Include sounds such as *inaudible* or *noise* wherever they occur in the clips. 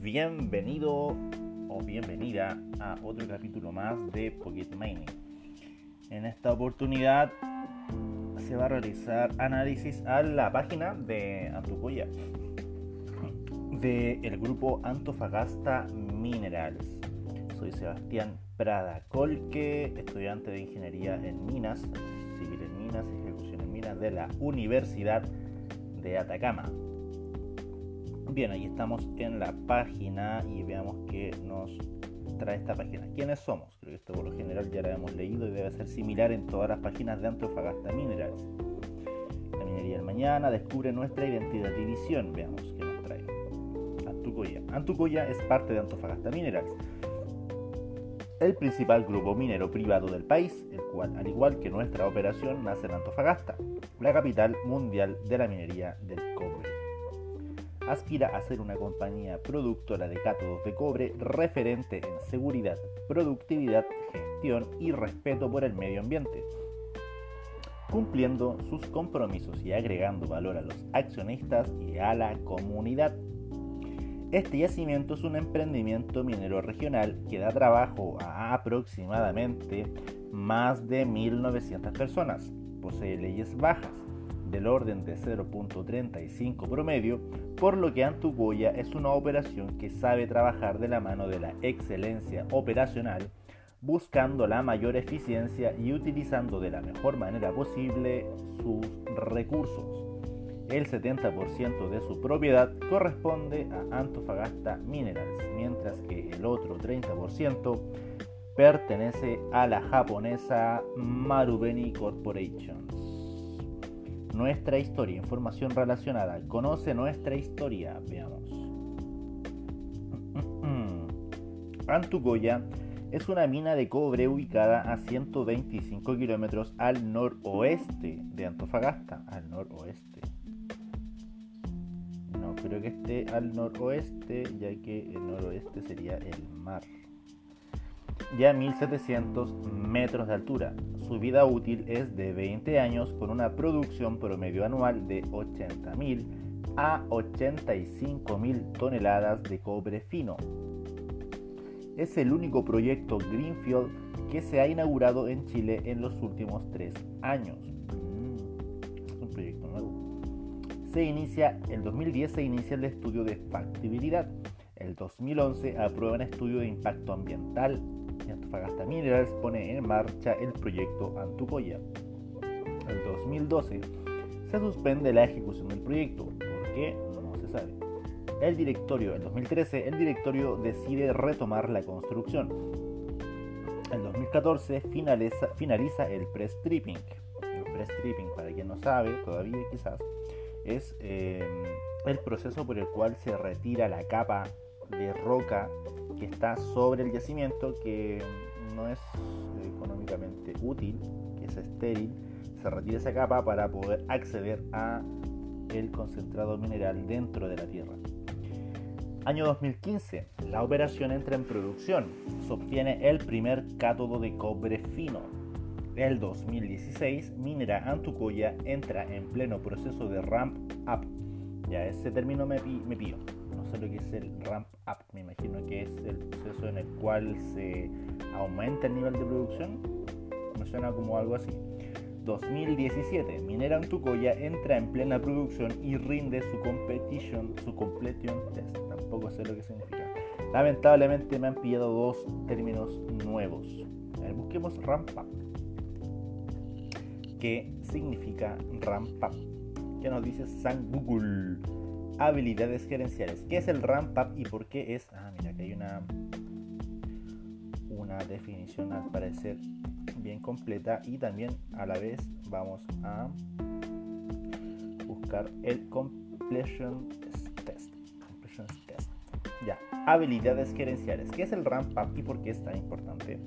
bienvenido o bienvenida a otro capítulo más de Pocket Mining. En esta oportunidad se va a realizar análisis a la página de Antucoya del grupo Antofagasta Minerals. Soy Sebastián Prada Colque, estudiante de Ingeniería en Minas, Civil en Minas, Ejecución en Minas de la Universidad de Atacama. Bien, ahí estamos en la página y veamos qué nos trae esta página. ¿Quiénes somos? Creo que esto por lo general ya lo hemos leído y debe ser similar en todas las páginas de Antofagasta Minerals. La minería del mañana descubre nuestra identidad y visión. Veamos qué nos trae. Antucoya. Antucoya es parte de Antofagasta Minerals, el principal grupo minero privado del país, el cual, al igual que nuestra operación, nace en Antofagasta, la capital mundial de la minería del cobre aspira a ser una compañía productora de cátodos de cobre referente en seguridad, productividad, gestión y respeto por el medio ambiente, cumpliendo sus compromisos y agregando valor a los accionistas y a la comunidad. Este yacimiento es un emprendimiento minero regional que da trabajo a aproximadamente más de 1.900 personas. Posee leyes bajas, del orden de 0.35 promedio, por lo que Antucoya es una operación que sabe trabajar de la mano de la excelencia operacional, buscando la mayor eficiencia y utilizando de la mejor manera posible sus recursos. El 70% de su propiedad corresponde a Antofagasta Minerals, mientras que el otro 30% pertenece a la japonesa Marubeni Corporation nuestra historia, información relacionada. Conoce nuestra historia, veamos. Antucoya es una mina de cobre ubicada a 125 kilómetros al noroeste de Antofagasta, al noroeste. No creo que esté al noroeste, ya que el noroeste sería el mar ya 1700 metros de altura. Su vida útil es de 20 años con una producción promedio anual de 80.000 a 85.000 toneladas de cobre fino. Es el único proyecto Greenfield que se ha inaugurado en Chile en los últimos tres años. Mm, es un proyecto nuevo. Se inicia, el 2010 se inicia el estudio de factibilidad. El 2011 aprueba un estudio de impacto ambiental Antofagasta Minerals pone en marcha el proyecto Antucoya. En 2012 se suspende la ejecución del proyecto. ¿Por qué? No se sabe. El directorio, en 2013, el directorio decide retomar la construcción. En 2014 finaliza, finaliza el pre-stripping. El pre-stripping, para quien no sabe, todavía quizás, es eh, el proceso por el cual se retira la capa de roca que está sobre el yacimiento que no es económicamente útil, que es estéril, se retira esa capa para poder acceder a el concentrado mineral dentro de la tierra. Año 2015, la operación entra en producción, se obtiene el primer cátodo de cobre fino. El 2016, Minera Antucoya entra en pleno proceso de ramp up. Ya ese término me, me sé lo que es el ramp up, me imagino que es el proceso en el cual se aumenta el nivel de producción. Me suena como algo así. 2017, Minera Antucoya entra en plena producción y rinde su competition, su completion test. Tampoco sé lo que significa. Lamentablemente me han pillado dos términos nuevos. busquemos ramp up. ¿Qué significa ramp up? ¿Qué nos dice San Google? Habilidades gerenciales. ¿Qué es el ramp up y por qué es? Ah, mira, que hay una, una definición al parecer bien completa y también a la vez vamos a buscar el completion test. Completion test. Ya, habilidades gerenciales. ¿Qué es el ramp up y por qué es tan importante?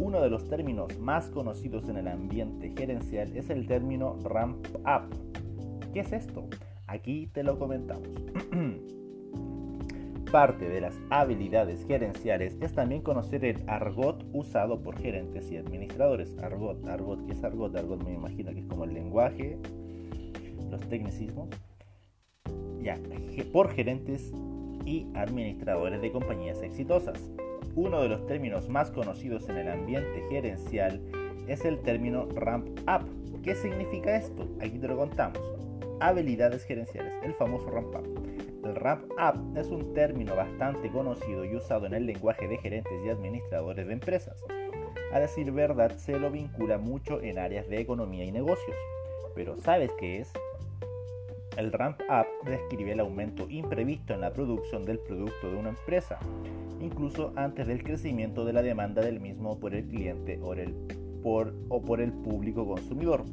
Uno de los términos más conocidos en el ambiente gerencial es el término ramp up. ¿Qué es esto? Aquí te lo comentamos. *clears throat* Parte de las habilidades gerenciales es también conocer el argot usado por gerentes y administradores. Argot, argot, ¿qué es argot? Argot me imagino que es como el lenguaje, los tecnicismos. Ya, por gerentes y administradores de compañías exitosas. Uno de los términos más conocidos en el ambiente gerencial es el término ramp up. ¿Qué significa esto? Aquí te lo contamos. Habilidades gerenciales, el famoso ramp up. El ramp up es un término bastante conocido y usado en el lenguaje de gerentes y administradores de empresas. A decir verdad, se lo vincula mucho en áreas de economía y negocios. Pero ¿sabes qué es? El ramp up describe el aumento imprevisto en la producción del producto de una empresa, incluso antes del crecimiento de la demanda del mismo por el cliente o, o por el público consumidor.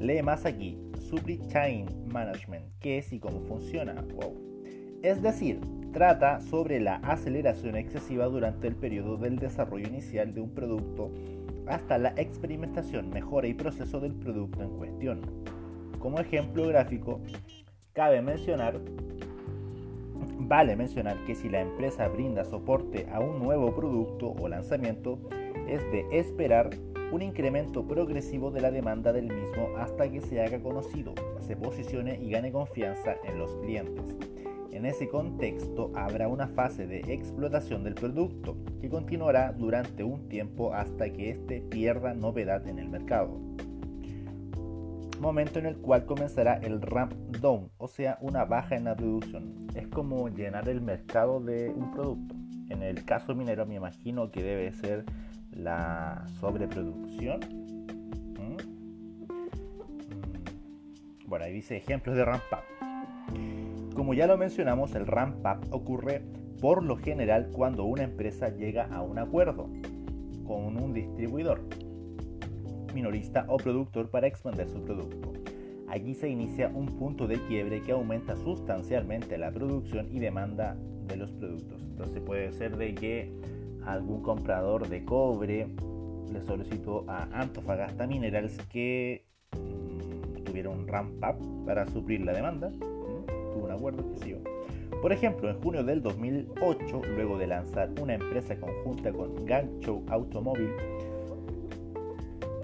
Lee más aquí, Supply Chain Management, qué es y cómo funciona. Wow. Es decir, trata sobre la aceleración excesiva durante el periodo del desarrollo inicial de un producto hasta la experimentación, mejora y proceso del producto en cuestión. Como ejemplo gráfico, cabe mencionar, vale mencionar que si la empresa brinda soporte a un nuevo producto o lanzamiento, es de esperar un incremento progresivo de la demanda del mismo hasta que se haga conocido, se posicione y gane confianza en los clientes. En ese contexto habrá una fase de explotación del producto que continuará durante un tiempo hasta que éste pierda novedad en el mercado. Momento en el cual comenzará el ramp down, o sea, una baja en la producción. Es como llenar el mercado de un producto. En el caso minero me imagino que debe ser la sobreproducción. ¿Mm? Bueno, ahí dice ejemplos de ramp up. Como ya lo mencionamos, el ramp up ocurre por lo general cuando una empresa llega a un acuerdo con un distribuidor, minorista o productor para expandir su producto. Aquí se inicia un punto de quiebre que aumenta sustancialmente la producción y demanda de los productos. Entonces puede ser de que algún comprador de cobre le solicitó a Antofagasta Minerals que mm, tuviera un ramp up para suplir la demanda. Tuvo un acuerdo que sí. Por ejemplo, en junio del 2008, luego de lanzar una empresa conjunta con Gancho Automóvil,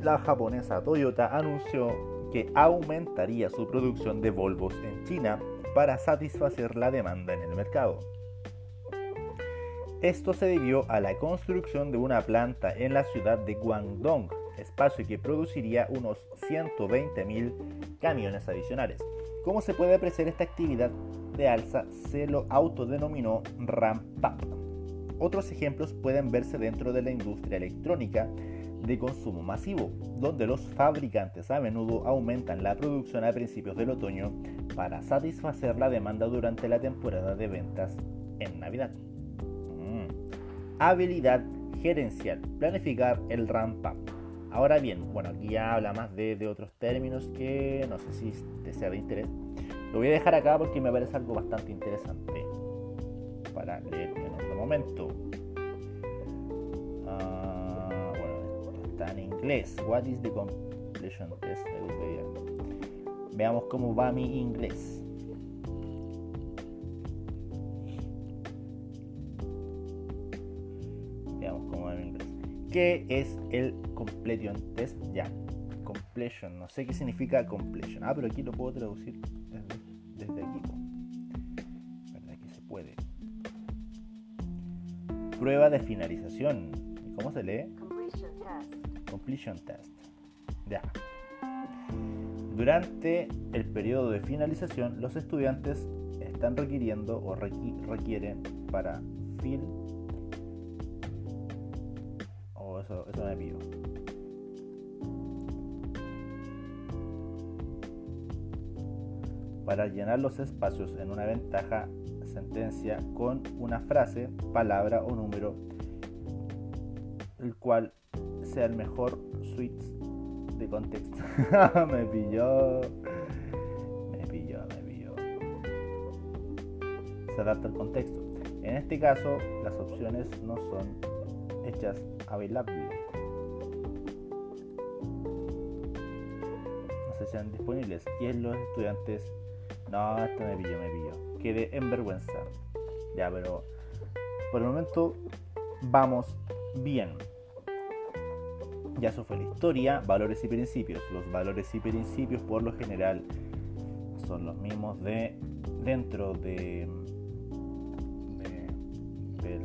la japonesa Toyota anunció que aumentaría su producción de Volvos en China para satisfacer la demanda en el mercado. Esto se debió a la construcción de una planta en la ciudad de Guangdong, espacio que produciría unos 120.000 camiones adicionales. Como se puede apreciar, esta actividad de alza se lo autodenominó ramp up. Otros ejemplos pueden verse dentro de la industria electrónica de consumo masivo, donde los fabricantes a menudo aumentan la producción a principios del otoño para satisfacer la demanda durante la temporada de ventas en Navidad habilidad gerencial, planificar el ramp up. Ahora bien, bueno, aquí ya habla más de, otros términos que no sé si te sea de interés. Lo voy a dejar acá porque me parece algo bastante interesante para leer en otro momento. Ah, bueno, está en inglés. What is the completion test? Veamos cómo va mi inglés. ¿Qué es el completion test? Ya, completion, no sé qué significa completion. Ah, pero aquí lo puedo traducir desde, aquí. ¿Verdad que se puede? Prueba de finalización. ¿Cómo se lee? Completion test. Completion test. Ya. Durante el periodo de finalización, los estudiantes están requiriendo o requieren para fin Para llenar los espacios en una ventaja sentencia con una frase, palabra o número, el cual sea el mejor switch de contexto. *laughs* me pilló. Me pilló, me pilló. Se adapta al contexto. En este caso, las opciones no son hechas available. Sean disponibles. Y en los estudiantes, no, esto me pilló, me pilló. Quedé en vergüenza. Ya, pero por el momento vamos bien. Ya eso fue la historia, valores y principios. Los valores y principios por lo general son los mismos de dentro de del,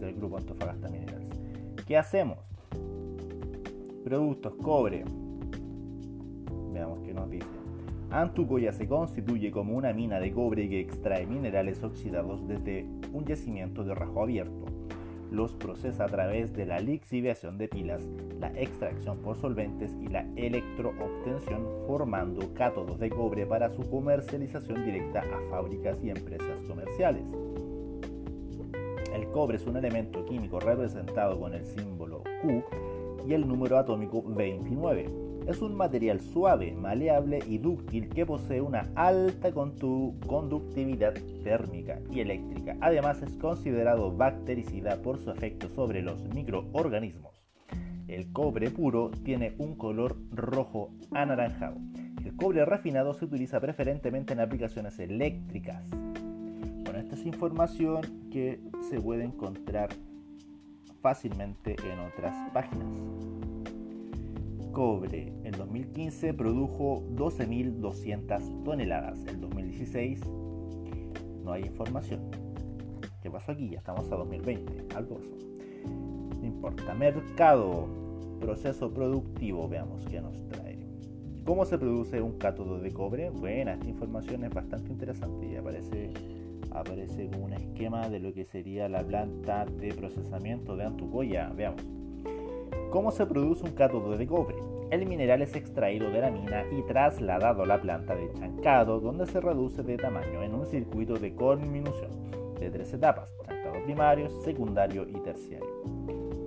del grupo Antofagasta Minerals. ¿Qué hacemos? Productos cobre. Veamos qué nos dice. Antucoya se constituye como una mina de cobre que extrae minerales oxidados desde un yacimiento de rajo abierto. Los procesa a través de la lixiviación de pilas, la extracción por solventes y la electroobtención, formando cátodos de cobre para su comercialización directa a fábricas y empresas comerciales. El cobre es un elemento químico representado con el símbolo Q y el número atómico 29 es un material suave, maleable y dúctil que posee una alta conductividad térmica y eléctrica. Además es considerado bactericida por su efecto sobre los microorganismos. El cobre puro tiene un color rojo anaranjado. El cobre refinado se utiliza preferentemente en aplicaciones eléctricas. Bueno, esta es información que se puede encontrar fácilmente en otras páginas cobre en 2015 produjo 12.200 toneladas. En 2016 no hay información. ¿Qué pasó aquí? Ya estamos a 2020, algo No importa. Mercado, proceso productivo, veamos qué nos trae. ¿Cómo se produce un cátodo de cobre? Bueno, esta información es bastante interesante y aparece, aparece un esquema de lo que sería la planta de procesamiento de Antucoya. Veamos. ¿Cómo se produce un cátodo de cobre? El mineral es extraído de la mina y trasladado a la planta de chancado, donde se reduce de tamaño en un circuito de conminución de tres etapas, chancado primario, secundario y terciario.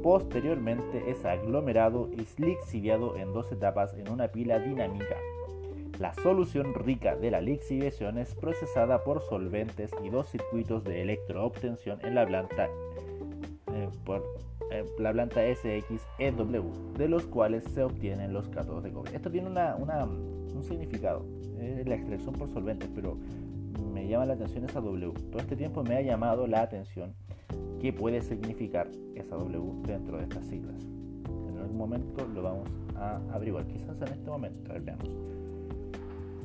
Posteriormente es aglomerado y lixiviado en dos etapas en una pila dinámica. La solución rica de la lixiviación es procesada por solventes y dos circuitos de electroobtención en la planta eh, por la planta SXEW, de los cuales se obtienen los cátodos de cobre. Esto tiene un significado, es la extracción por solventes, pero me llama la atención esa W. Todo este tiempo me ha llamado la atención qué puede significar esa W dentro de estas siglas. En algún momento lo vamos a averiguar, quizás en este momento, veamos.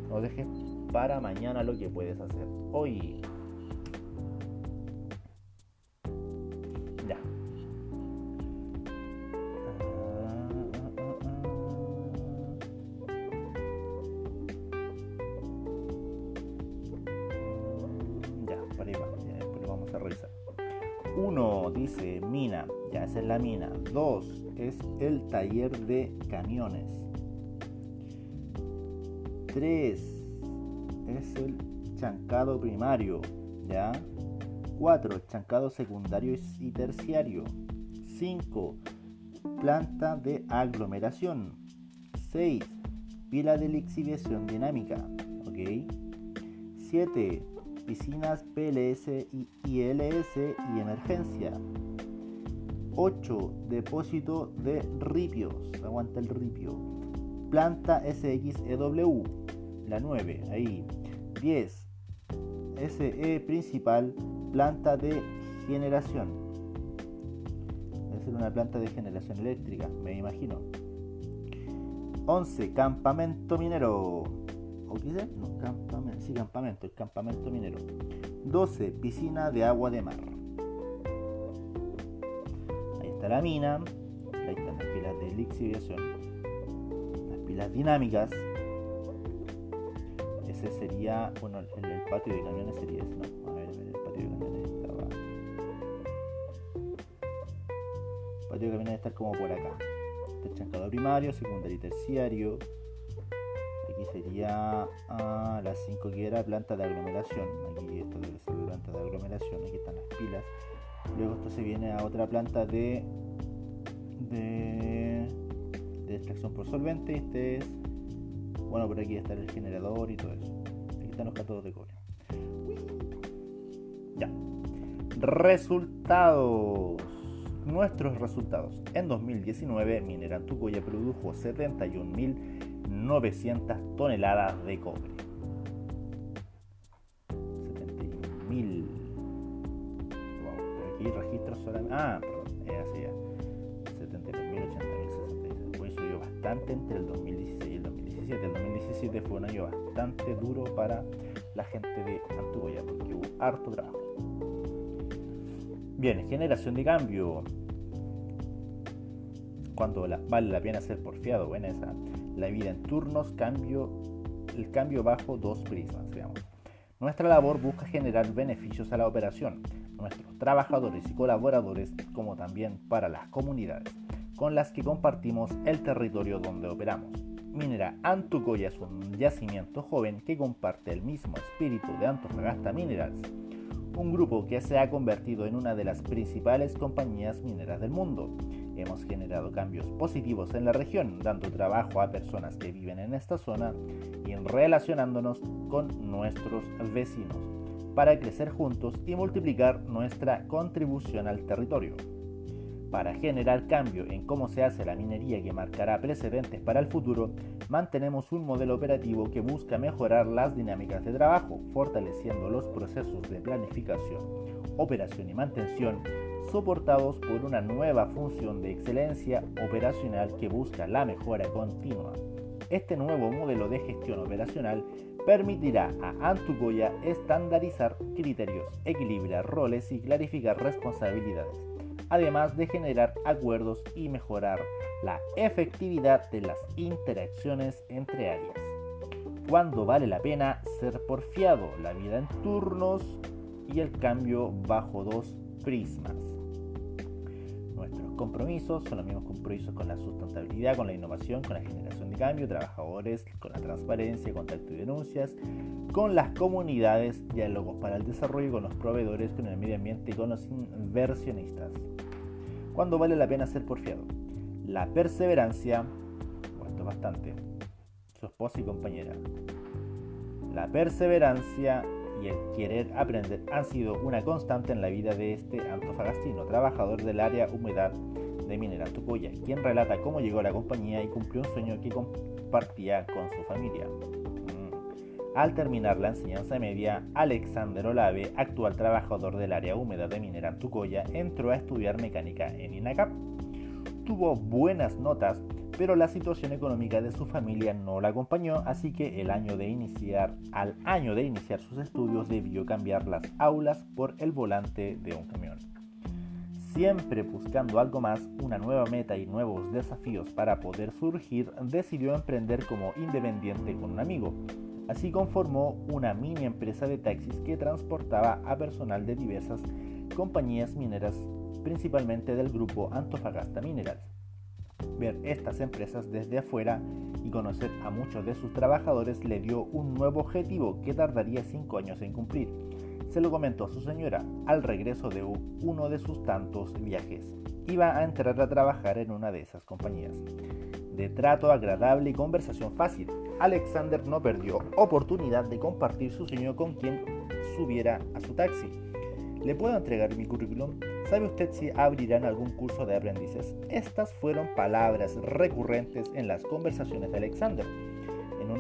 No dejes para mañana lo que puedes hacer hoy. Dice mina, ya esa es la mina. 2 es el taller de camiones. 3 es el chancado primario, ¿ya? 4 chancado secundario y terciario. 5 planta de aglomeración. 6 pila de lixiviación dinámica, ¿ok? 7 piscinas PLS y ILS y emergencia. 8. Depósito de ripios. Aguanta el ripio. Planta SXEW. La 9. Ahí. 10. SE principal. Planta de generación. Debe ser una planta de generación eléctrica, me imagino. 11. Campamento minero. ¿O qué No, campamento. Sí, campamento, el campamento minero. 12. Piscina de agua de mar. Ahí está la mina. Ahí están las pilas de lixiviación. Las pilas dinámicas. Ese sería, bueno, el, el patio de camiones sería ese, ¿no? A ver, a ver, el patio de camiones estaba. El patio de camiones estar como por acá. Este chancado primario, secundario y terciario sería ah, la 5 que era planta de aglomeración. Aquí esto debe ser planta de aglomeración aquí están las pilas. Luego esto se viene a otra planta de de, de extracción por solvente. Este es bueno por aquí está el generador y todo eso. Aquí están los cátodos de cobre. Ya. Resultados. Nuestros resultados. En 2019 Mineral Tucoya produjo 71.000 900 toneladas de cobre. 71.000. Wow, aquí registros solamente. Ah, perdón, es así ya. 72.000, 80.000, Pues subió bastante entre el 2016 y el 2017. El 2017 fue un año bastante duro para la gente de Antuboya porque hubo harto trabajo. Bien, generación de cambio. Cuando vale la pena ser porfiado, buena esa. La vida en turnos, cambio, el cambio bajo dos prismas, digamos. Nuestra labor busca generar beneficios a la operación, nuestros trabajadores y colaboradores, como también para las comunidades con las que compartimos el territorio donde operamos. Minera Antucoya es un yacimiento joven que comparte el mismo espíritu de Antofagasta Minerals, un grupo que se ha convertido en una de las principales compañías mineras del mundo. Hemos generado cambios positivos en la región, dando trabajo a personas que viven en esta zona y relacionándonos con nuestros vecinos para crecer juntos y multiplicar nuestra contribución al territorio. Para generar cambio en cómo se hace la minería que marcará precedentes para el futuro, mantenemos un modelo operativo que busca mejorar las dinámicas de trabajo, fortaleciendo los procesos de planificación, operación y mantención, soportados por una nueva función de excelencia operacional que busca la mejora continua. Este nuevo modelo de gestión operacional permitirá a Antucoya estandarizar criterios, equilibrar roles y clarificar responsabilidades, además de generar acuerdos y mejorar la efectividad de las interacciones entre áreas. Cuando vale la pena ser porfiado, la vida en turnos y el cambio bajo dos prismas. Compromisos son los mismos compromisos con la sustentabilidad, con la innovación, con la generación de cambio, trabajadores, con la transparencia, contacto y denuncias, con las comunidades, diálogos para el desarrollo, con los proveedores, con el medio ambiente y con los inversionistas. ¿Cuándo vale la pena ser porfiado? La perseverancia, esto bastante, su esposa y compañera. La perseverancia y el querer aprender han sido una constante en la vida de este antofagastino, trabajador del área humedad de Minera Tupoya, quien relata cómo llegó a la compañía y cumplió un sueño que compartía con su familia. Mm. Al terminar la enseñanza media, Alexander Olave, actual trabajador del área húmeda de Minera Antucoya, entró a estudiar mecánica en INACAP. Tuvo buenas notas pero la situación económica de su familia no la acompañó, así que el año de iniciar, al año de iniciar sus estudios debió cambiar las aulas por el volante de un camión. Siempre buscando algo más, una nueva meta y nuevos desafíos para poder surgir, decidió emprender como independiente con un amigo. Así conformó una mini empresa de taxis que transportaba a personal de diversas compañías mineras, principalmente del grupo Antofagasta Minerals Ver estas empresas desde afuera y conocer a muchos de sus trabajadores le dio un nuevo objetivo que tardaría 5 años en cumplir. Se lo comentó a su señora al regreso de uno de sus tantos viajes. Iba a entrar a trabajar en una de esas compañías. De trato agradable y conversación fácil, Alexander no perdió oportunidad de compartir su sueño con quien subiera a su taxi. ¿Le puedo entregar mi currículum? ¿Sabe usted si abrirán algún curso de aprendices? Estas fueron palabras recurrentes en las conversaciones de Alexander en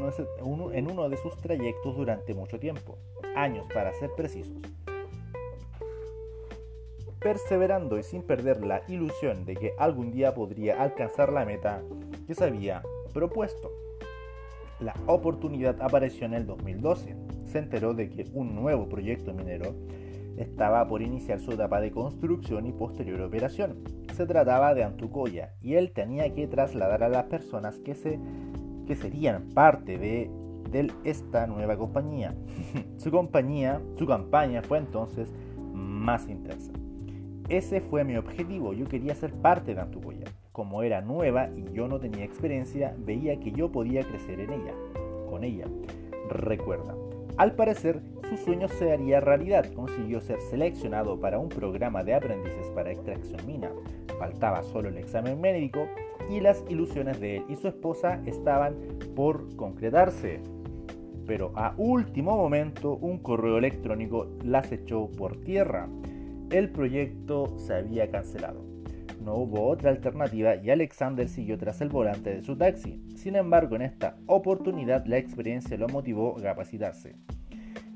uno, de sus trayectos durante mucho tiempo, años para ser precisos. Perseverando y sin perder la ilusión de que algún día podría alcanzar la meta que se había propuesto. La oportunidad apareció en el 2012. Se enteró de que un nuevo proyecto minero estaba por iniciar su etapa de construcción y posterior operación. Se trataba de Antucoya y él tenía que trasladar a las personas que, se, que serían parte de, de esta nueva compañía. *laughs* su compañía, su campaña fue entonces más intensa. Ese fue mi objetivo, yo quería ser parte de Antucoya. Como era nueva y yo no tenía experiencia, veía que yo podía crecer en ella, con ella. Recuerda, al parecer, su sueño se haría realidad. Consiguió ser seleccionado para un programa de aprendices para extracción mina. Faltaba solo el examen médico y las ilusiones de él y su esposa estaban por concretarse. Pero a último momento un correo electrónico las echó por tierra. El proyecto se había cancelado. No hubo otra alternativa y Alexander siguió tras el volante de su taxi. Sin embargo, en esta oportunidad la experiencia lo motivó a capacitarse.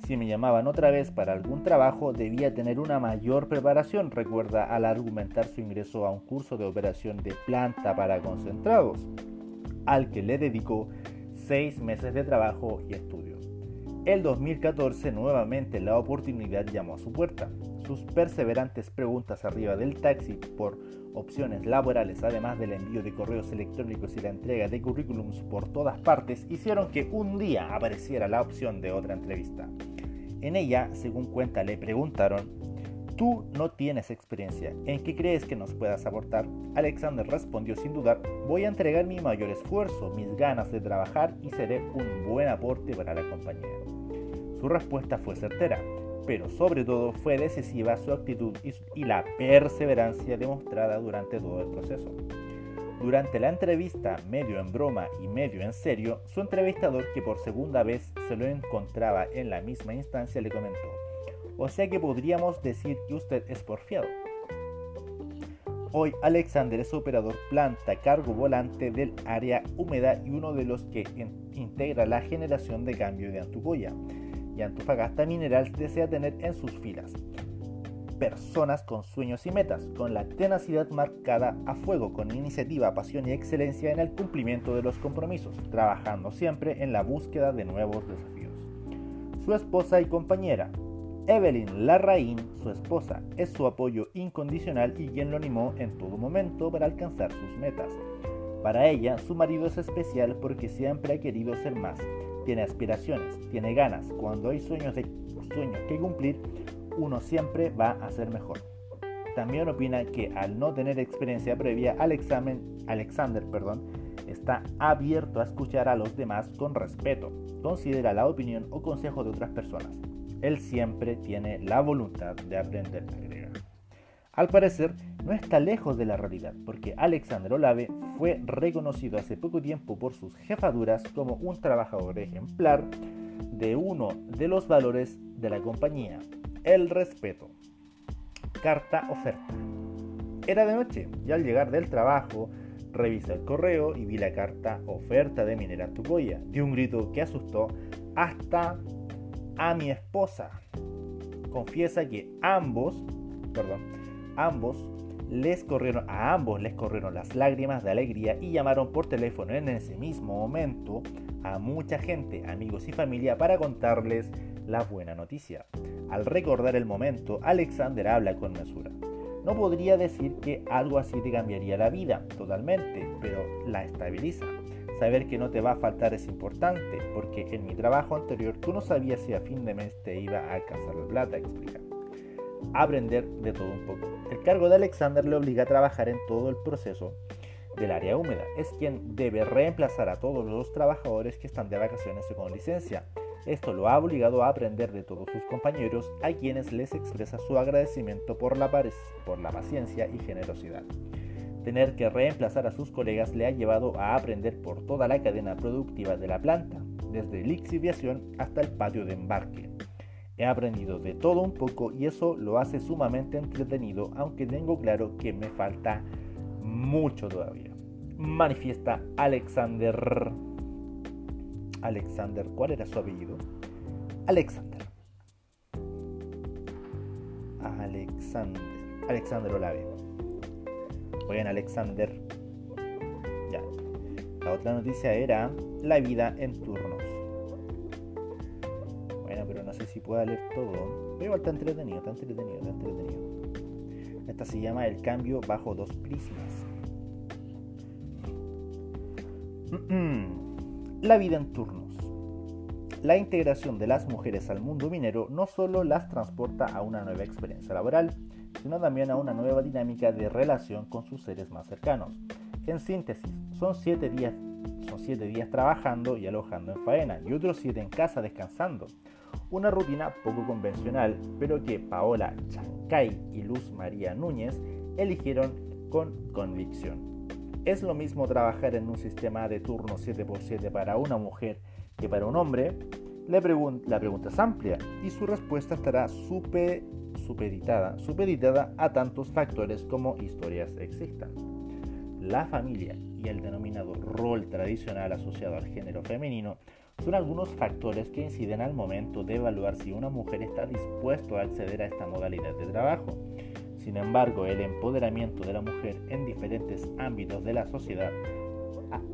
Si me llamaban otra vez para algún trabajo, debía tener una mayor preparación, recuerda al argumentar su ingreso a un curso de operación de planta para concentrados, al que le dedicó seis meses de trabajo y estudio. El 2014 nuevamente la oportunidad llamó a su puerta. Sus perseverantes preguntas arriba del taxi por opciones laborales, además del envío de correos electrónicos y la entrega de currículums por todas partes, hicieron que un día apareciera la opción de otra entrevista. En ella, según cuenta, le preguntaron, tú no tienes experiencia, ¿en qué crees que nos puedas aportar? Alexander respondió sin dudar, voy a entregar mi mayor esfuerzo, mis ganas de trabajar y seré un buen aporte para la compañía. Su respuesta fue certera, pero sobre todo fue decisiva su actitud y la perseverancia demostrada durante todo el proceso. Durante la entrevista, medio en broma y medio en serio, su entrevistador, que por segunda vez se lo encontraba en la misma instancia, le comentó, o sea que podríamos decir que usted es porfiado. Hoy Alexander es operador planta cargo volante del área húmeda y uno de los que integra la generación de cambio de Antucoya Antofagasta Mineral desea tener en sus filas personas con sueños y metas, con la tenacidad marcada a fuego, con iniciativa, pasión y excelencia en el cumplimiento de los compromisos, trabajando siempre en la búsqueda de nuevos desafíos. Su esposa y compañera, Evelyn Larraín, su esposa, es su apoyo incondicional y quien lo animó en todo momento para alcanzar sus metas. Para ella, su marido es especial porque siempre ha querido ser más, tiene aspiraciones, tiene ganas. Cuando hay sueños, de, sueños que cumplir, uno siempre va a ser mejor. También opina que al no tener experiencia previa al examen, Alexander perdón, está abierto a escuchar a los demás con respeto. Considera la opinión o consejo de otras personas. Él siempre tiene la voluntad de aprender. Al parecer, no está lejos de la realidad, porque Alexander Olave fue reconocido hace poco tiempo por sus jefaduras como un trabajador ejemplar de uno de los valores de la compañía, el respeto. Carta oferta. Era de noche y al llegar del trabajo revisé el correo y vi la carta oferta de Minera Tucoya. De un grito que asustó hasta a mi esposa. Confiesa que ambos, perdón, ambos les corrieron, a ambos les corrieron las lágrimas de alegría y llamaron por teléfono en ese mismo momento a mucha gente, amigos y familia para contarles la buena noticia. Al recordar el momento, Alexander habla con mesura. No podría decir que algo así te cambiaría la vida totalmente, pero la estabiliza. Saber que no te va a faltar es importante, porque en mi trabajo anterior tú no sabías si a fin de mes te iba a alcanzar la plata, explica. Aprender de todo un poco. El cargo de Alexander le obliga a trabajar en todo el proceso del área húmeda. Es quien debe reemplazar a todos los trabajadores que están de vacaciones o con licencia. Esto lo ha obligado a aprender de todos sus compañeros, a quienes les expresa su agradecimiento por la, por la paciencia y generosidad. Tener que reemplazar a sus colegas le ha llevado a aprender por toda la cadena productiva de la planta, desde lixiviación hasta el patio de embarque. He aprendido de todo un poco y eso lo hace sumamente entretenido, aunque tengo claro que me falta mucho todavía. Manifiesta Alexander Alexander, ¿cuál era su apellido? Alexander. Alexander. Alexander Olave. Oigan, Alexander. Ya. La otra noticia era la vida en turnos. Pero no sé si pueda leer todo. Pero está entretenido, está entretenido, está entretenido. Esta se llama el cambio bajo dos prismas. La vida en turnos. La integración de las mujeres al mundo minero no solo las transporta a una nueva experiencia laboral, sino también a una nueva dinámica de relación con sus seres más cercanos. En síntesis, son siete días, son siete días trabajando y alojando en faena y otros siete en casa descansando. Una rutina poco convencional, pero que Paola Chancay y Luz María Núñez eligieron con convicción. ¿Es lo mismo trabajar en un sistema de turno 7x7 para una mujer que para un hombre? La, pregunta es amplia y su respuesta estará supeditada, supeditada a tantos factores como historias existan. La familia y el denominado rol tradicional asociado al género femenino son algunos factores que inciden al momento de evaluar si una mujer está dispuesta a acceder a esta modalidad de trabajo. Sin embargo, el empoderamiento de la mujer en diferentes ámbitos de la sociedad,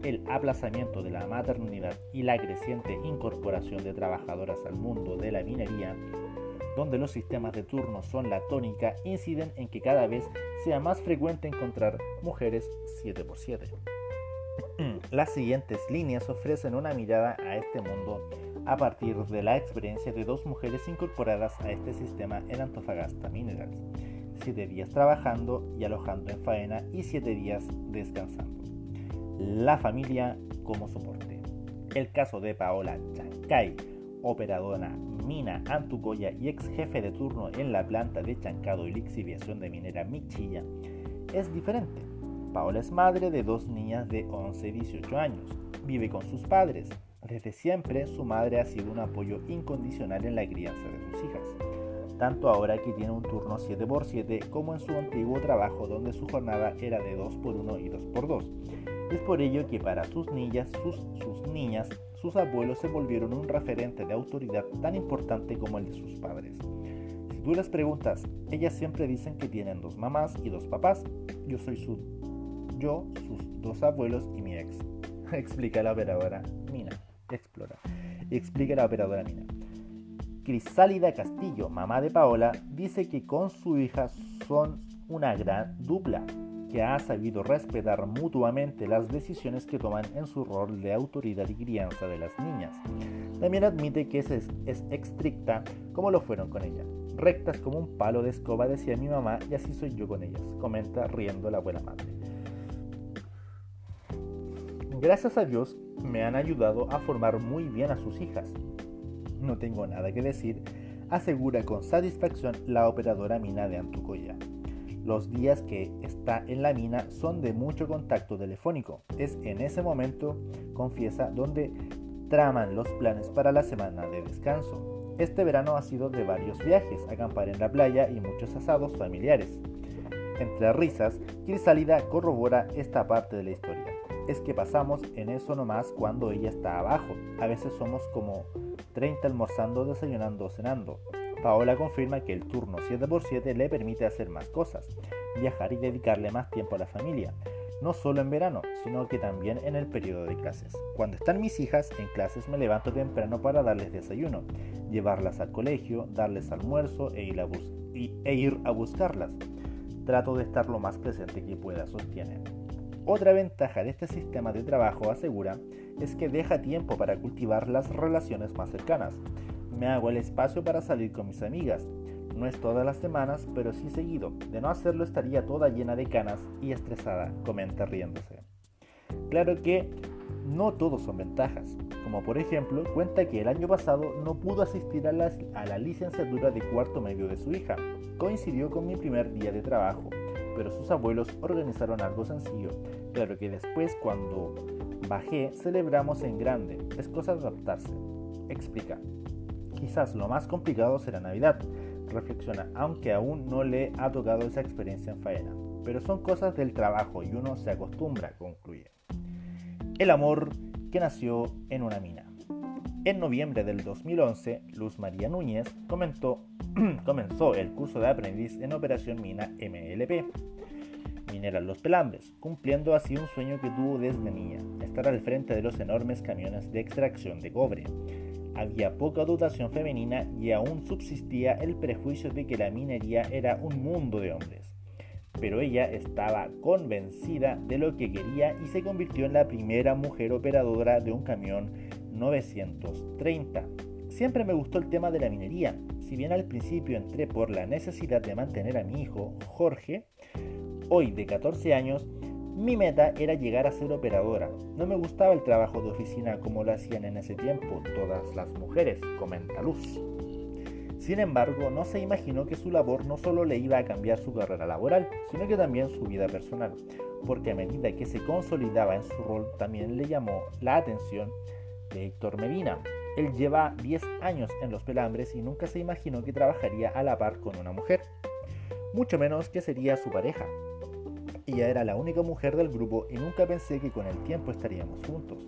el aplazamiento de la maternidad y la creciente incorporación de trabajadoras al mundo de la minería donde los sistemas de turno son la tónica, inciden en que cada vez sea más frecuente encontrar mujeres 7x7. Las siguientes líneas ofrecen una mirada a este mundo a partir de la experiencia de dos mujeres incorporadas a este sistema en Antofagasta Minerals. Siete días trabajando y alojando en faena y siete días descansando. La familia como soporte. El caso de Paola Chancay, operadora mina Antucoya y ex jefe de turno en la planta de chancado y lixiviación de minera Michilla, es diferente. Paola es madre de dos niñas de 11 y 18 años. Vive con sus padres. Desde siempre su madre ha sido un apoyo incondicional en la crianza de sus hijas. Tanto ahora que tiene un turno 7x7 como en su antiguo trabajo donde su jornada era de 2x1 y 2x2. Es por ello que para sus niñas, sus, niñas, sus abuelos se volvieron un referente de autoridad tan importante como el de sus padres. Si tú les preguntas, ellas siempre dicen que tienen dos mamás y dos papás. Yo soy su yo, sus dos abuelos y mi ex. *laughs* explica la operadora Mina. Explora. Explica la operadora Mina. Crisálida Castillo, mamá de Paola, dice que con su hija son una gran dupla, que ha sabido respetar mutuamente las decisiones que toman en su rol de autoridad y crianza de las niñas. También admite que es, es estricta como lo fueron con ella. Rectas como un palo de escoba, decía mi mamá, y así soy yo con ellas, comenta riendo la buena madre. Gracias a Dios me han ayudado a formar muy bien a sus hijas. No tengo nada que decir, asegura con satisfacción la operadora mina de Antucoya. Los días que está en la mina son de mucho contacto telefónico. Es en ese momento, confiesa, donde traman los planes para la semana de descanso. Este verano ha sido de varios viajes, acampar en la playa y muchos asados familiares. Entre risas, Crisalida corrobora esta parte de la historia es que pasamos en eso nomás cuando ella está abajo. A veces somos como 30 almorzando, desayunando o cenando. Paola confirma que el turno 7x7 le permite hacer más cosas, viajar y dedicarle más tiempo a la familia, no solo en verano, sino que también en el periodo de clases. Cuando están mis hijas en clases me levanto temprano para darles desayuno, llevarlas al colegio, darles almuerzo e ir a, e ir a buscarlas. Trato de estar lo más presente que pueda, sostiene. Otra ventaja de este sistema de trabajo, asegura, es que deja tiempo para cultivar las relaciones más cercanas. Me hago el espacio para salir con mis amigas. No es todas las semanas, pero sí seguido. De no hacerlo estaría toda llena de canas y estresada, comenta riéndose. Claro que no todos son ventajas, como por ejemplo cuenta que el año pasado no pudo asistir a la, a la licenciatura de cuarto medio de su hija. Coincidió con mi primer día de trabajo pero sus abuelos organizaron algo sencillo. Claro que después cuando bajé celebramos en grande, es cosa de adaptarse. Explica. Quizás lo más complicado será Navidad, reflexiona, aunque aún no le ha tocado esa experiencia en faena. Pero son cosas del trabajo y uno se acostumbra, concluye. El amor que nació en una mina. En noviembre del 2011, Luz María Núñez *clears throat* comenzó el curso de aprendiz en Operación Mina MLP, Minera Los Pelambres, cumpliendo así un sueño que tuvo desde niña, estar al frente de los enormes camiones de extracción de cobre. Había poca dotación femenina y aún subsistía el prejuicio de que la minería era un mundo de hombres. Pero ella estaba convencida de lo que quería y se convirtió en la primera mujer operadora de un camión 930. Siempre me gustó el tema de la minería. Si bien al principio entré por la necesidad de mantener a mi hijo, Jorge, hoy de 14 años, mi meta era llegar a ser operadora. No me gustaba el trabajo de oficina como lo hacían en ese tiempo todas las mujeres, comenta Luz. Sin embargo, no se imaginó que su labor no solo le iba a cambiar su carrera laboral, sino que también su vida personal, porque a medida que se consolidaba en su rol también le llamó la atención de Héctor Medina. Él lleva 10 años en los pelambres y nunca se imaginó que trabajaría a la par con una mujer, mucho menos que sería su pareja. Ella era la única mujer del grupo y nunca pensé que con el tiempo estaríamos juntos.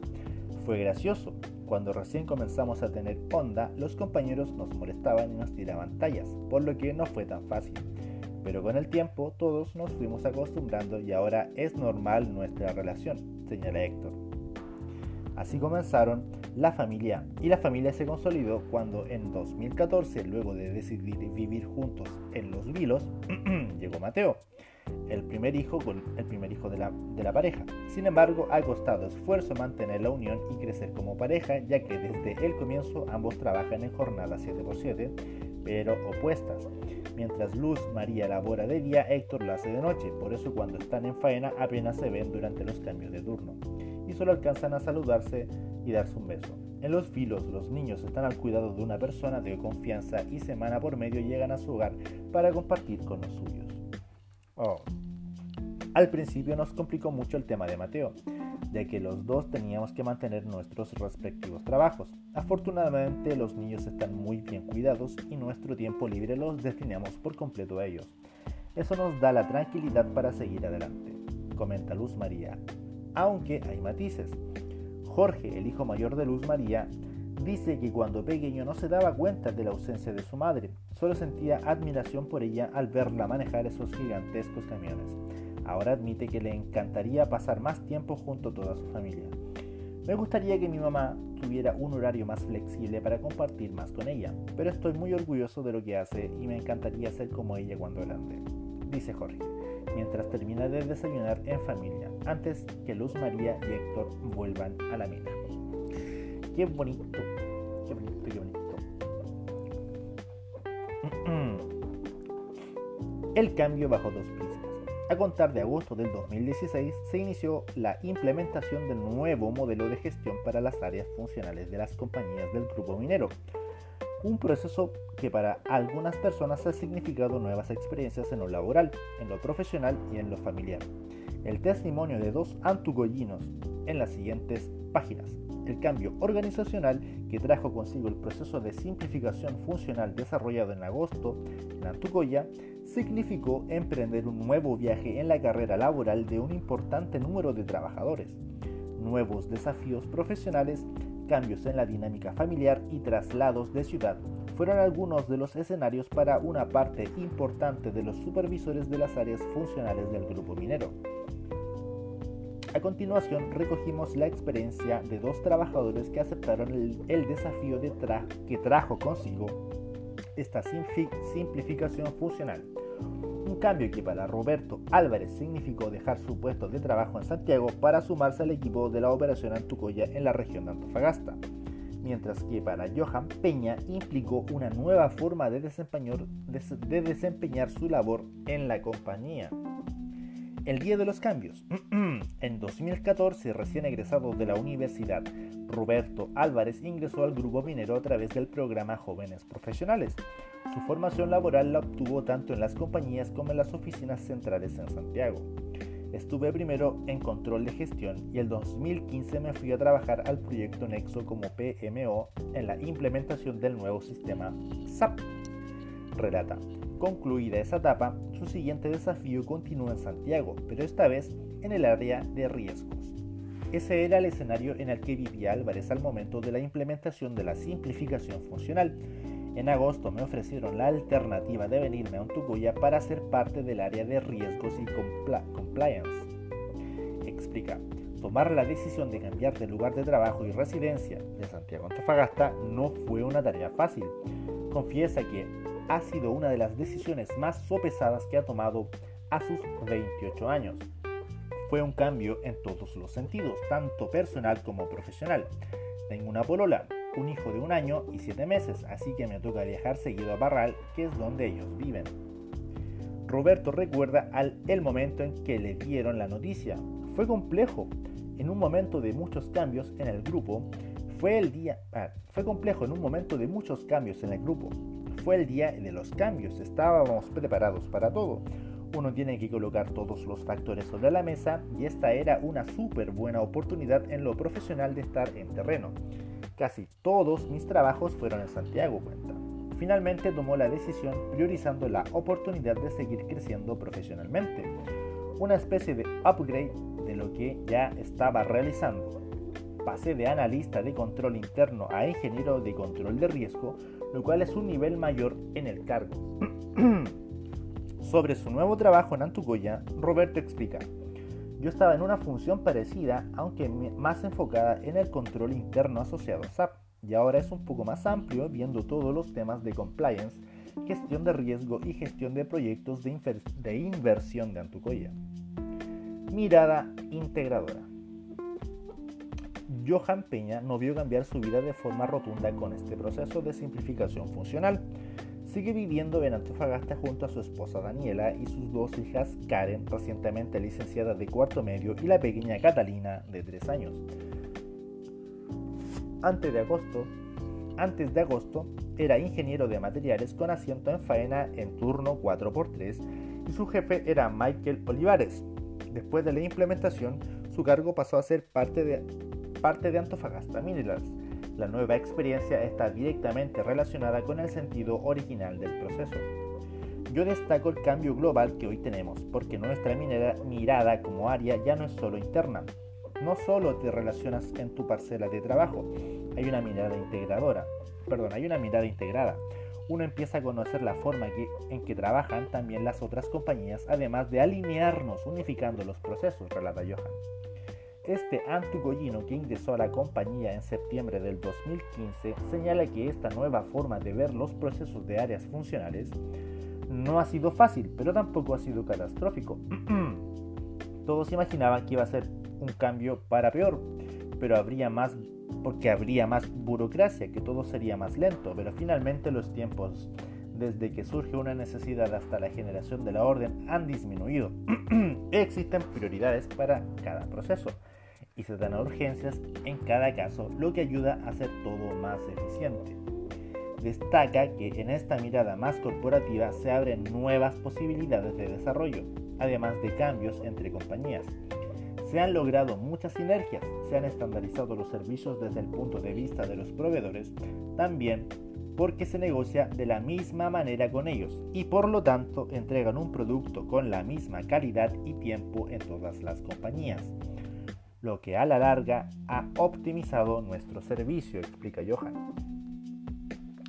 Fue gracioso. Cuando recién comenzamos a tener onda, los compañeros nos molestaban y nos tiraban tallas, por lo que no fue tan fácil. Pero con el tiempo todos nos fuimos acostumbrando y ahora es normal nuestra relación, señala Héctor. Así comenzaron la familia y la familia se consolidó cuando en 2014, luego de decidir vivir juntos en Los Vilos, *clears throat* llegó Mateo, el primer hijo, el primer hijo de la, pareja. Sin embargo, ha costado esfuerzo mantener la unión y crecer como pareja, ya que desde el comienzo ambos trabajan en jornadas 7x7, pero opuestas. Mientras Luz María labora de día, Héctor lo hace de noche, por eso cuando están en faena apenas se ven durante los cambios de turno solo alcanzan a saludarse y darse un beso. En los filos, los niños están al cuidado de una persona de confianza y semana por medio llegan a su hogar para compartir con los suyos. Oh. Al principio nos complicó mucho el tema de Mateo, ya que los dos teníamos que mantener nuestros respectivos trabajos. Afortunadamente los niños están muy bien cuidados y nuestro tiempo libre los destinamos por completo a ellos. Eso nos da la tranquilidad para seguir adelante, comenta Luz María, aunque hay matices. Jorge, el hijo mayor de Luz María, dice que cuando pequeño no se daba cuenta de la ausencia de su madre, solo sentía admiración por ella al verla manejar esos gigantescos camiones. Ahora admite que le encantaría pasar más tiempo junto a toda su familia. Me gustaría que mi mamá tuviera un horario más flexible para compartir más con ella, pero estoy muy orgulloso de lo que hace y me encantaría ser como ella cuando grande, dice Jorge mientras termina de desayunar en familia, antes que Luz María y Héctor vuelvan a la mina. Qué bonito, qué bonito, qué bonito. *clears throat* El cambio bajo dos prismas. A contar de agosto del 2016 se inició la implementación del nuevo modelo de gestión para las áreas funcionales de las compañías del grupo minero, un proceso que para algunas personas ha significado nuevas experiencias en lo laboral, en lo profesional y en lo familiar. El testimonio de dos antugoyinos en las siguientes páginas. El cambio organizacional que trajo consigo el proceso de simplificación funcional desarrollado en agosto en Antucoya significó emprender un nuevo viaje en la carrera laboral de un importante número de trabajadores, nuevos desafíos profesionales cambios en la dinámica familiar y traslados de ciudad fueron algunos de los escenarios para una parte importante de los supervisores de las áreas funcionales del grupo minero. A continuación recogimos la experiencia de dos trabajadores que aceptaron el, desafío de que trajo consigo esta simplificación funcional cambio que para Roberto Álvarez significó dejar su puesto de trabajo en Santiago para sumarse al equipo de la operación Antucoya en la región de Antofagasta, mientras que para Johan Peña implicó una nueva forma de desempeñar, de desempeñar su labor en la compañía. El día de los cambios. *clears throat* en 2014, recién egresado de la universidad, Roberto Álvarez ingresó al grupo minero a través del programa Jóvenes Profesionales. Su formación laboral la obtuvo tanto en las compañías como en las oficinas centrales en Santiago. Estuve primero en control de gestión y el 2015 me fui a trabajar al proyecto Nexo como PMO en la implementación del nuevo sistema SAP. Relata. Concluida esa etapa, su siguiente desafío continúa en Santiago, pero esta vez en el área de riesgos. Ese era el escenario en el que vivía Álvarez al momento de la implementación de la simplificación funcional. En agosto me ofrecieron la alternativa de venirme a Untucuya para ser parte del área de riesgos y compliance. Explica, tomar la decisión de cambiar de lugar de trabajo y residencia de Santiago Antofagasta no fue una tarea fácil. Confiesa que ha sido una de las decisiones más sopesadas que ha tomado a sus 28 años. Fue un cambio en todos los sentidos, tanto personal como profesional. Tengo una polola, un hijo de un año y siete meses, así que me toca viajar seguido a Barral, que es donde ellos viven. Roberto recuerda al, el momento en que le dieron la noticia. Fue complejo. En un momento de muchos cambios en el grupo, fue el día, ah, fue complejo en un momento de muchos cambios en el grupo. Fue el día de los cambios, estábamos preparados para todo. Uno tiene que colocar todos los factores sobre la mesa y esta era una súper buena oportunidad en lo profesional de estar en terreno. Casi todos mis trabajos fueron en Santiago, cuenta. Finalmente tomó la decisión priorizando la oportunidad de seguir creciendo profesionalmente, una especie de upgrade de lo que ya estaba realizando. Pasé de analista de control interno a ingeniero de control de riesgo, lo cual es un nivel mayor en el cargo. *clears throat* Sobre su nuevo trabajo en Antucoya, Roberto explica, Yo estaba en una función parecida, aunque más enfocada en el control interno asociado a SAP, y ahora es un poco más amplio viendo todos los temas de compliance, gestión de riesgo y gestión de proyectos de, inversión de Antucoya. Mirada integradora. Johan Peña no vio cambiar su vida de forma rotunda con este proceso de simplificación funcional. Sigue viviendo en Antofagasta junto a su esposa Daniela y sus dos hijas Karen, recientemente licenciada de cuarto medio, y la pequeña Catalina, de tres años. Antes de agosto, antes de agosto, era ingeniero de materiales con asiento en faena en turno 4x3 y su jefe era Michael Olivares. Después de la implementación, su cargo pasó a ser parte de parte de Antofagasta Minerals. La nueva experiencia está directamente relacionada con el sentido original del proceso. Yo destaco el cambio global que hoy tenemos, porque nuestra mirada como área ya no es solo interna. No solo te relacionas en tu parcela de trabajo, hay una mirada integradora. Perdón, hay una mirada integrada. Uno empieza a conocer la forma en que trabajan también las otras compañías, además de alinearnos unificando los procesos, relata Johan. Este antugoyino que ingresó a la compañía en septiembre del 2015 señala que esta nueva forma de ver los procesos de áreas funcionales no ha sido fácil, pero tampoco ha sido catastrófico. *clears throat* Todos imaginaban que iba a ser un cambio para peor, pero habría más porque habría más burocracia, que todo sería más lento, pero finalmente los tiempos desde que surge una necesidad hasta la generación de la orden han disminuido. *clears throat* Existen prioridades para cada proceso y se dan urgencias en cada caso, lo que ayuda a hacer todo más eficiente. Destaca que en esta mirada más corporativa se abren nuevas posibilidades de desarrollo, además de cambios entre compañías. Se han logrado muchas sinergias, se han estandarizado los servicios desde el punto de vista de los proveedores, también porque se negocia de la misma manera con ellos y por lo tanto entregan un producto con la misma calidad y tiempo en todas las compañías lo que a la larga ha optimizado nuestro servicio, explica Johan.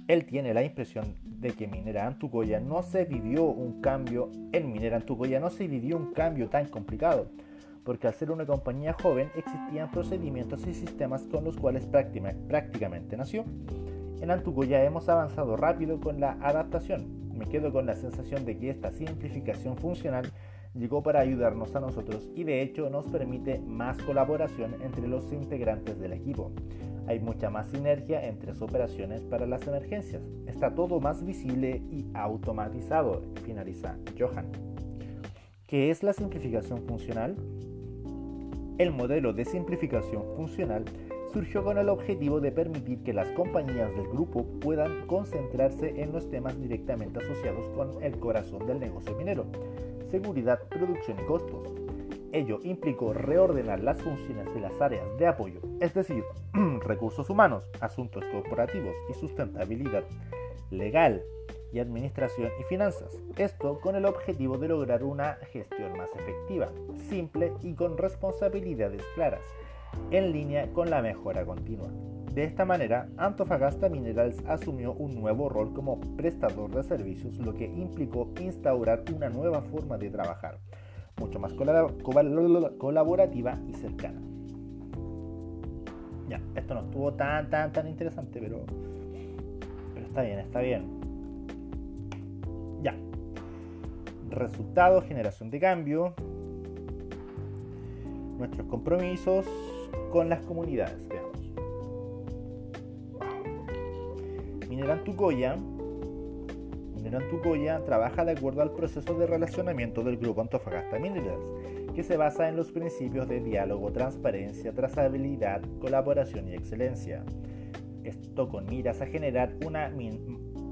Él tiene la impresión de que Minera Antucoya no se vivió un cambio, en Minera Antucoya no se vivió un cambio tan complicado, porque al ser una compañía joven existían procedimientos y sistemas con los cuales prácticamente nació. En Antucoya hemos avanzado rápido con la adaptación. Me quedo con la sensación de que esta simplificación funcional llegó para ayudarnos a nosotros y de hecho nos permite más colaboración entre los integrantes del equipo. Hay mucha más sinergia entre las operaciones para las emergencias. Está todo más visible y automatizado, finaliza Johan. ¿Qué es la simplificación funcional? El modelo de simplificación funcional surgió con el objetivo de permitir que las compañías del grupo puedan concentrarse en los temas directamente asociados con el corazón del negocio minero, seguridad, producción y costos. Ello implicó reordenar las funciones de las áreas de apoyo, es decir, *clears throat* recursos humanos, asuntos corporativos y sustentabilidad, legal y administración y finanzas. Esto con el objetivo de lograr una gestión más efectiva, simple y con responsabilidades claras, en línea con la mejora continua. De esta manera, Antofagasta Minerals asumió un nuevo rol como prestador de servicios, lo que implicó instaurar una nueva forma de trabajar, mucho más colaborativa y cercana. Ya, esto no estuvo tan, tan, tan interesante, pero, pero está bien, está bien. Ya. Resultado, generación de cambio. Nuestros compromisos con las comunidades. Minerantucoya, Minerantucoya trabaja de acuerdo al proceso de relacionamiento del grupo Antofagasta Minerals, que se basa en los principios de diálogo, transparencia, trazabilidad, colaboración y excelencia. Esto con miras a generar una,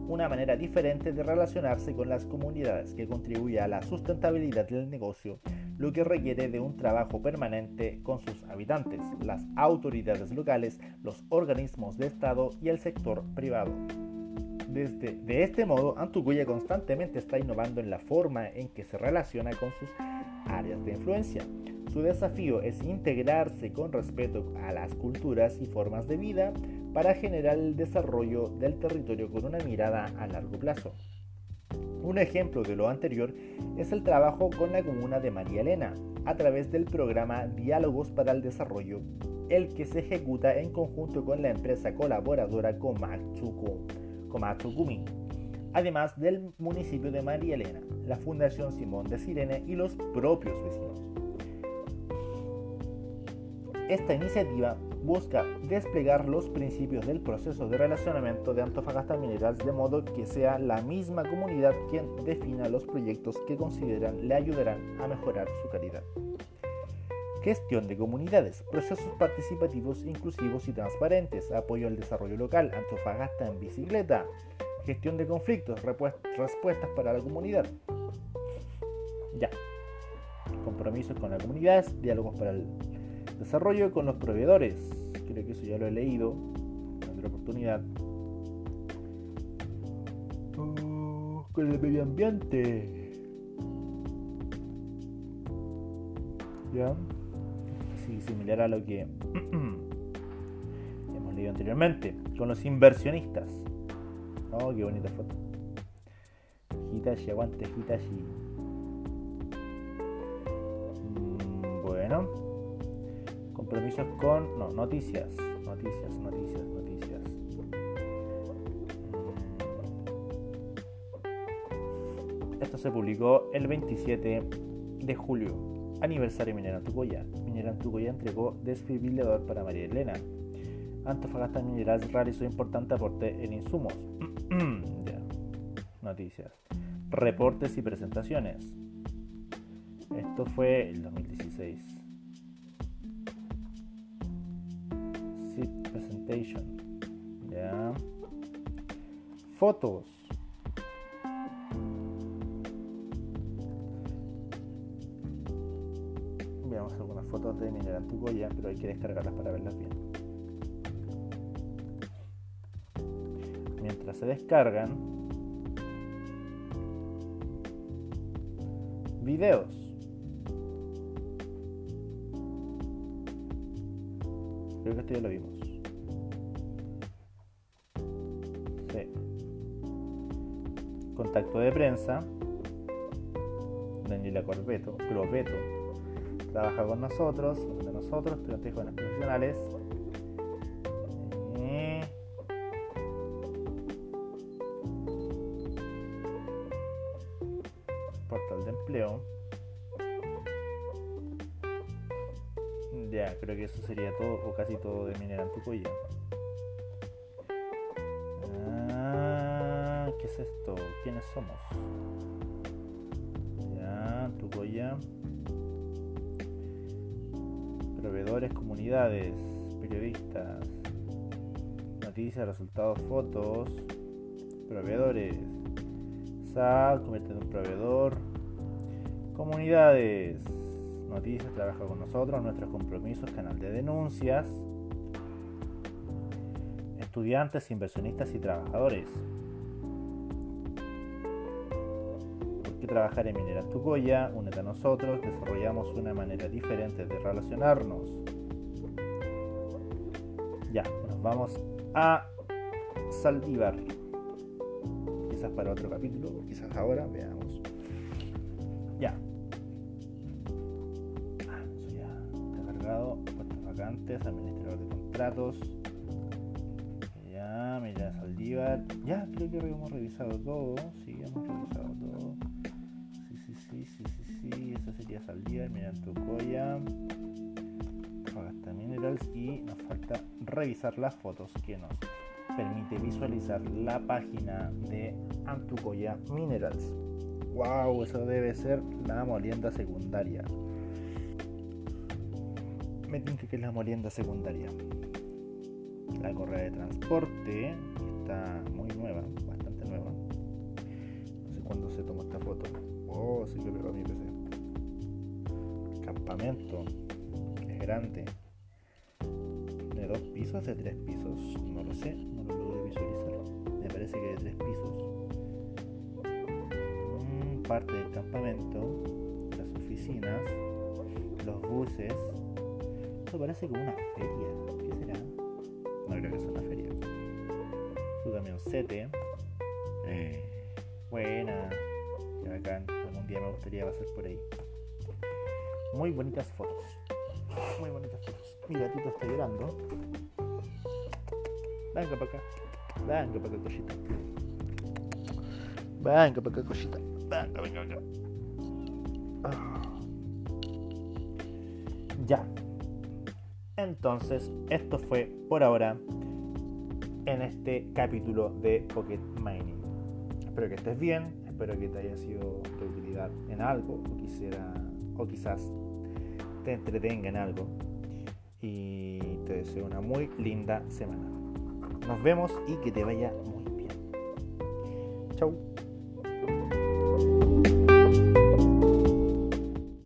una manera diferente de relacionarse con las comunidades que contribuya a la sustentabilidad del negocio, lo que requiere de un trabajo permanente con sus habitantes, las autoridades locales, los organismos de Estado y el sector privado. Desde, de este modo, Antucoya constantemente está innovando en la forma en que se relaciona con sus áreas de influencia. Su desafío es integrarse con respeto a las culturas y formas de vida para generar el desarrollo del territorio con una mirada a largo plazo. Un ejemplo de lo anterior es el trabajo con la comuna de María Elena, a través del programa Diálogos para el Desarrollo, el que se ejecuta en conjunto con la empresa colaboradora Komatsukumi, además del municipio de María Elena, la Fundación Simón de Sirene y los propios vecinos. Esta iniciativa busca desplegar los principios del proceso de relacionamiento de Antofagasta Minerals de modo que sea la misma comunidad quien defina los proyectos que consideran le ayudarán a mejorar su calidad. Gestión de comunidades, procesos participativos, inclusivos y transparentes, apoyo al desarrollo local, Antofagasta en bicicleta, gestión de conflictos, respuestas para la comunidad. Ya. Compromisos con las comunidades, diálogos para el desarrollo con los proveedores. Creo que eso ya lo he leído en otra oportunidad. Oh, con el medio ambiente. Ya. Sí, similar a lo que *clears throat* hemos leído anteriormente. Con los inversionistas. Oh, qué bonita foto. Hitachi, aguante Hitachi. Compromisos con. No, noticias. Noticias, noticias, noticias. Mm. Esto se publicó el 27 de julio. Aniversario Minera Antucoya. Minera Antucoya entregó desfibrilador para María Elena. Antofagasta Minerals realizó importante aporte en insumos. *clears throat* Noticias. Reportes y presentaciones. Esto fue el 2016. Sit presentation. Ya. Fotos. Veamos algunas fotos de Minera Antucoya, pero hay que descargarlas para verlas bien. Mientras se descargan, videos. Que esto ya lo vimos. Sí. Contacto de prensa. Daniela Corbeto. Trabaja con nosotros, de nosotros, estudiantes jóvenes profesionales. Sería todo o casi todo de Minera Antucoya. Ah, ¿qué es esto? ¿Quiénes somos? Ya, Antucoya. Proveedores, comunidades, periodistas, noticias, resultados, fotos, proveedores, SAT, convierte en un proveedor, comunidades, noticias, trabaja con nosotros, nuestros compromisos, canal de denuncias, estudiantes, inversionistas y trabajadores. ¿Por qué trabajar en Minera Tucoya? Únete a nosotros, desarrollamos una manera diferente de relacionarnos. Ya, nos vamos a Saldívar. Quizás para otro capítulo, quizás ahora, veamos. Administrador de contratos. Ya, mira, Saldívar. Ya, creo que hemos revisado todo. Sí, hemos revisado todo. Sí, sí, sí, sí, sí, sí. Eso sería Saldívar, mira, Tucoya. Hasta Minerals y nos falta revisar las fotos que nos permite visualizar la página de Antucoya Minerals. Wow, eso debe ser la molienda secundaria. Me tinca que es la molienda secundaria. La correa de transporte está muy nueva, bastante nueva. No sé cuándo se tomó esta foto. Oh, sí que pegó mi PC. Campamento. Es grande. De dos pisos, de tres pisos. No lo sé, no lo logro visualizar. Me parece que de tres pisos parte del campamento, las oficinas, los buses. Esto parece como una feria. ¿Qué será? No creo que sea una feria. Su camioncete. Eh, buena. Qué bacán. Algún día me gustaría pasar por ahí. Muy bonitas fotos. Muy bonitas fotos. Mi gatito está llorando. Venga para acá. Venga para acá, cosita. Venga para acá, cosita. Venga, venga, venga. Ah. Entonces, esto fue por ahora en este capítulo de Pocket Mining. Espero que estés bien, espero que te haya sido de utilidad en algo o, quisiera, o quizás te entretenga en algo. Y te deseo una muy linda semana. Nos vemos y que te vaya muy bien. Chau.